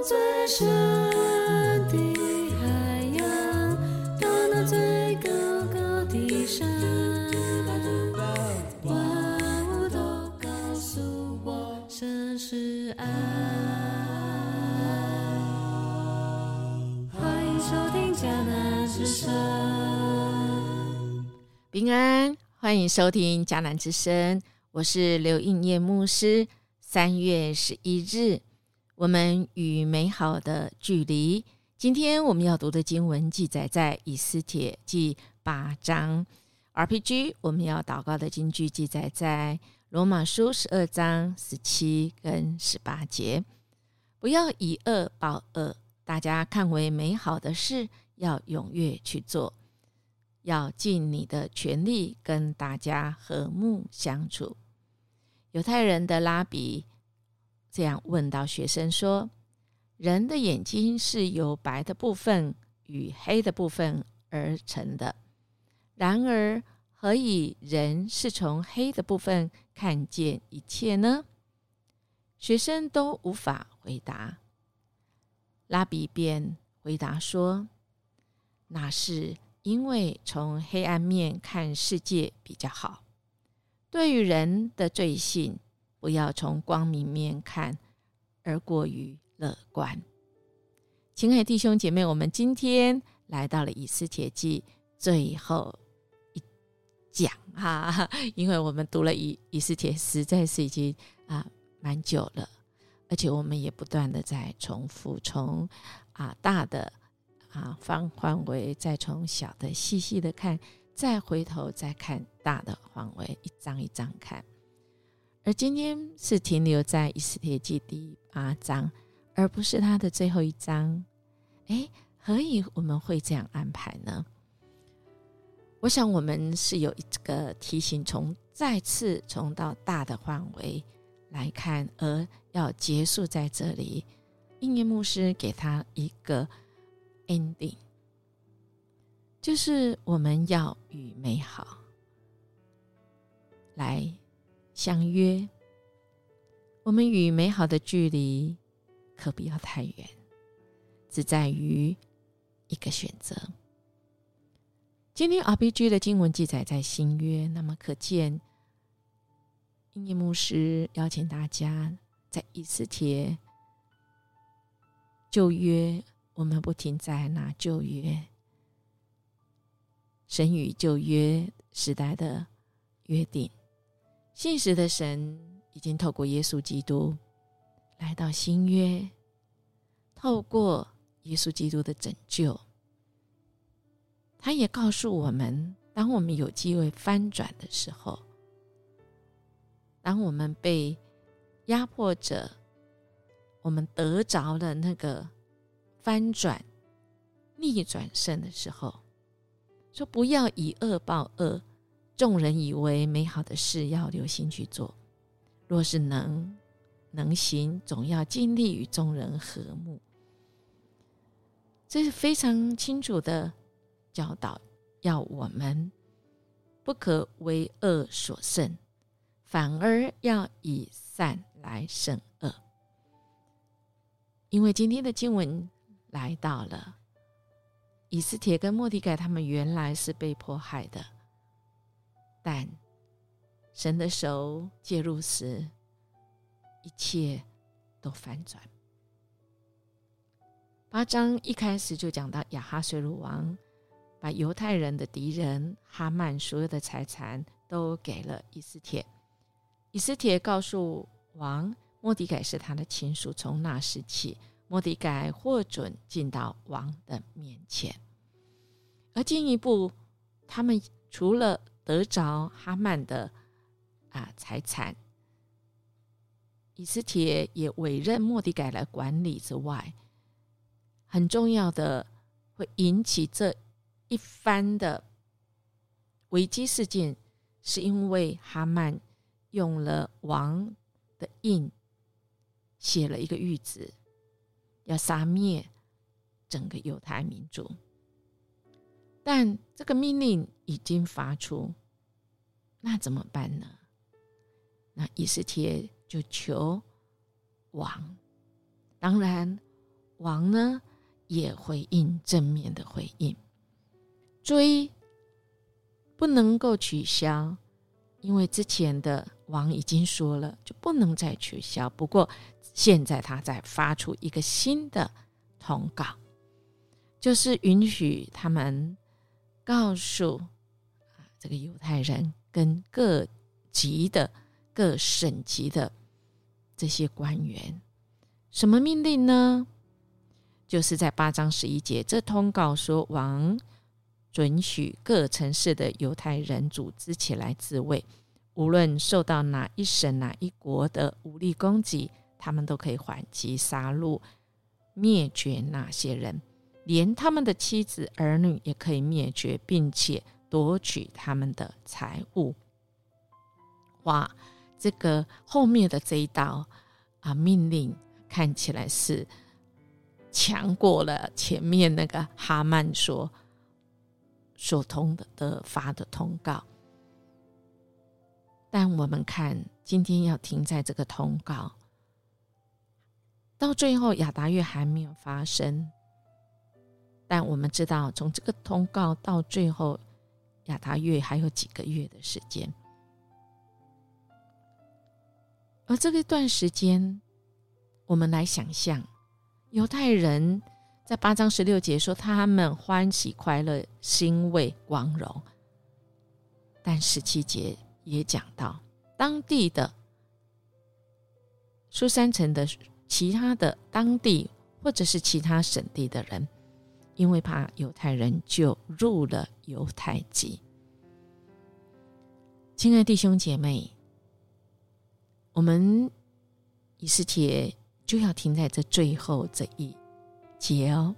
最深的海洋，到那最高高的山，万物都告诉我，神是爱。欢迎收听迦南之声。平安，欢迎收听迦南之声，我是刘应业牧师。三月十一日，我们与美好的距离。今天我们要读的经文记载在以斯帖记八章。RPG 我们要祷告的经句记载在罗马书十二章十七跟十八节。不要以恶报恶，大家看为美好的事，要踊跃去做，要尽你的全力跟大家和睦相处。犹太人的拉比这样问到学生说：“人的眼睛是由白的部分与黑的部分而成的，然而何以人是从黑的部分看见一切呢？”学生都无法回答。拉比便回答说：“那是因为从黑暗面看世界比较好。”对于人的罪性，不要从光明面看，而过于乐观。亲爱弟兄姐妹，我们今天来到了以斯帖记最后一讲哈，因为我们读了以以斯帖，实在是已经啊蛮久了，而且我们也不断的在重复，从啊大的啊方范围，再从小的细细的看。再回头再看大的范围，一张一张看。而今天是停留在《以斯帖记》第八章，而不是它的最后一章。哎，何以我们会这样安排呢？我想我们是有一个提醒，从再次从到大的范围来看，而要结束在这里。应验牧师给他一个 ending。就是我们要与美好来相约，我们与美好的距离可不要太远，只在于一个选择。今天 RPG 的经文记载在新约，那么可见，英业牧师邀请大家在以斯帖旧约，我们不停在那旧约。神与旧约时代的约定，信实的神已经透过耶稣基督来到新约，透过耶稣基督的拯救，他也告诉我们：当我们有机会翻转的时候，当我们被压迫着，我们得着了那个翻转、逆转胜的时候。说不要以恶报恶，众人以为美好的事要留心去做。若是能能行，总要尽力与众人和睦。这是非常清楚的教导，要我们不可为恶所胜，反而要以善来胜恶。因为今天的经文来到了。以斯帖跟莫迪改他们原来是被迫害的，但神的手介入时，一切都反转。八章一开始就讲到亚哈水鲁王把犹太人的敌人哈曼所有的财产都给了以斯帖，以斯帖告诉王莫迪改是他的亲属，从那时起。莫迪改获准进到王的面前，而进一步，他们除了得着哈曼的啊财产，以斯帖也委任莫迪改来管理之外，很重要的会引起这一番的危机事件，是因为哈曼用了王的印，写了一个谕旨。要杀灭整个犹太民族，但这个命令已经发出，那怎么办呢？那以斯帖就求王，当然王呢也回应正面的回应，追不能够取消，因为之前的王已经说了就不能再取消。不过现在他在发出一个新的通告，就是允许他们告诉啊这个犹太人跟各级的各省级的这些官员。什么命令呢？就是在八章十一节，这通告说，王准许各城市的犹太人组织起来自卫，无论受到哪一省、哪一国的武力攻击，他们都可以还击、杀戮、灭绝那些人，连他们的妻子儿女也可以灭绝，并且夺取他们的财物。哇，这个后面的这一道啊命令。看起来是强过了前面那个哈曼所所通的的发的通告，但我们看今天要停在这个通告，到最后亚达月还没有发生，但我们知道从这个通告到最后亚达月还有几个月的时间，而这个段时间。我们来想象，犹太人在八章十六节说他们欢喜快乐、欣慰光荣，但十七节也讲到当地的苏三城的其他的当地或者是其他省地的人，因为怕犹太人就入了犹太籍。亲爱弟兄姐妹，我们以斯帖。就要停在这最后这一节哦。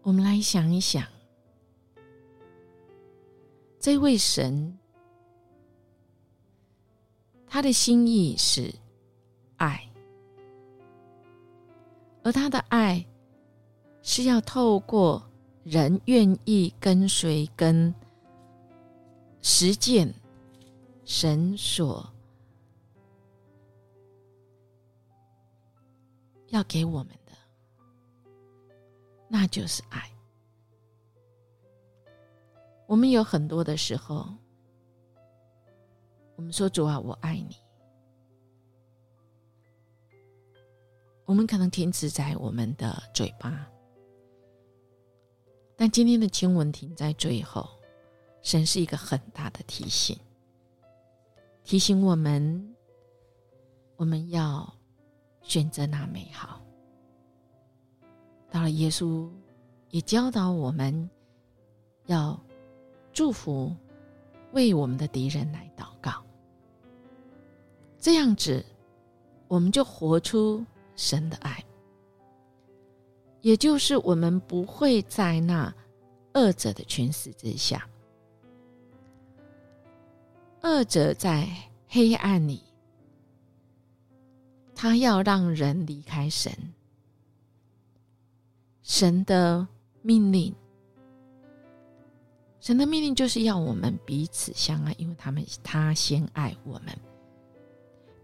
我们来想一想，这位神，他的心意是爱，而他的爱是要透过人愿意跟随跟实践神所。要给我们的，那就是爱。我们有很多的时候，我们说主啊，我爱你。我们可能停止在我们的嘴巴，但今天的经文停在最后，神是一个很大的提醒，提醒我们，我们要。选择那美好。到了耶稣也教导我们要祝福，为我们的敌人来祷告。这样子，我们就活出神的爱，也就是我们不会在那恶者的权势之下，恶者在黑暗里。他要让人离开神，神的命令，神的命令就是要我们彼此相爱，因为他们他先爱我们。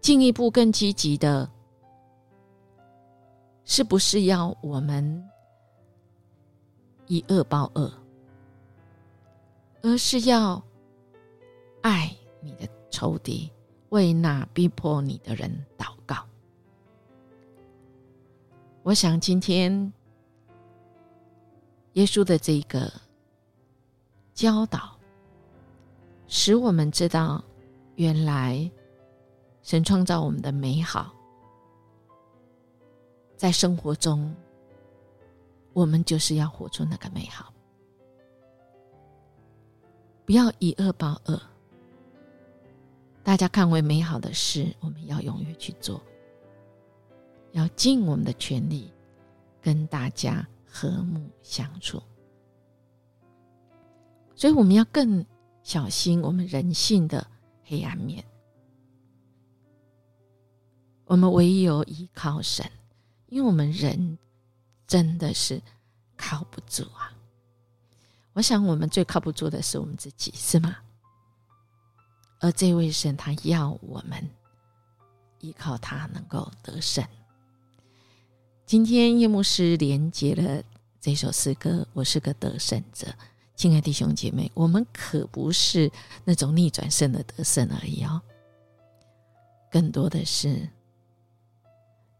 进一步更积极的，是不是要我们以恶报恶，而是要爱你的仇敌，为那逼迫你的人祷告。我想今天耶稣的这个教导，使我们知道，原来神创造我们的美好，在生活中，我们就是要活出那个美好，不要以恶报恶。大家看为美好的事，我们要勇于去做。要尽我们的全力，跟大家和睦相处。所以我们要更小心我们人性的黑暗面。我们唯有依靠神，因为我们人真的是靠不住啊。我想我们最靠不住的是我们自己，是吗？而这位神，他要我们依靠他，能够得胜。今天夜牧师连接了这首诗歌，我是个得胜者。亲爱弟兄姐妹，我们可不是那种逆转胜的得胜而已哦，更多的是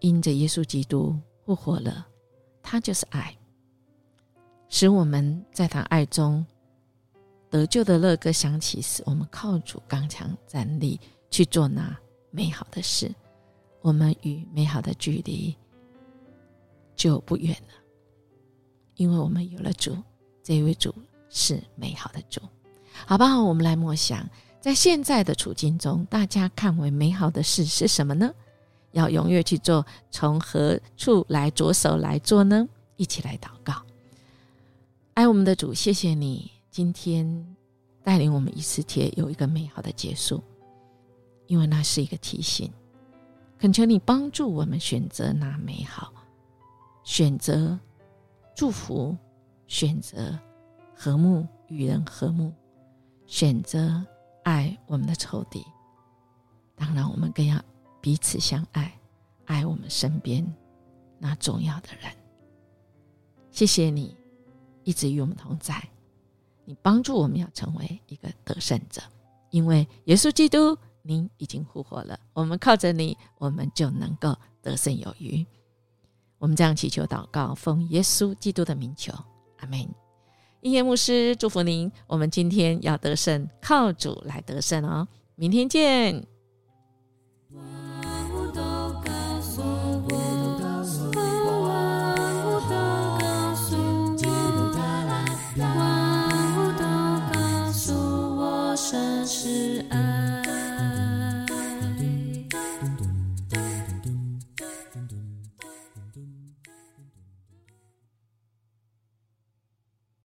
因着耶稣基督复活了，他就是爱，使我们在他爱中得救的乐歌响起时，我们靠主刚强站立，去做那美好的事，我们与美好的距离。就不远了，因为我们有了主，这位主是美好的主，好不好？我们来默想，在现在的处境中，大家看为美好的事是什么呢？要踊跃去做，从何处来着手来做呢？一起来祷告，爱我们的主，谢谢你今天带领我们一次帖有一个美好的结束，因为那是一个提醒，恳求你帮助我们选择那美好。选择祝福，选择和睦与人和睦，选择爱我们的仇敌。当然，我们更要彼此相爱，爱我们身边那重要的人。谢谢你一直与我们同在，你帮助我们要成为一个得胜者，因为耶稣基督您已经复活了，我们靠着你，我们就能够得胜有余。我们这样祈求祷告，奉耶稣基督的名求，阿门。音乐牧师祝福您，我们今天要得胜，靠主来得胜哦。明天见。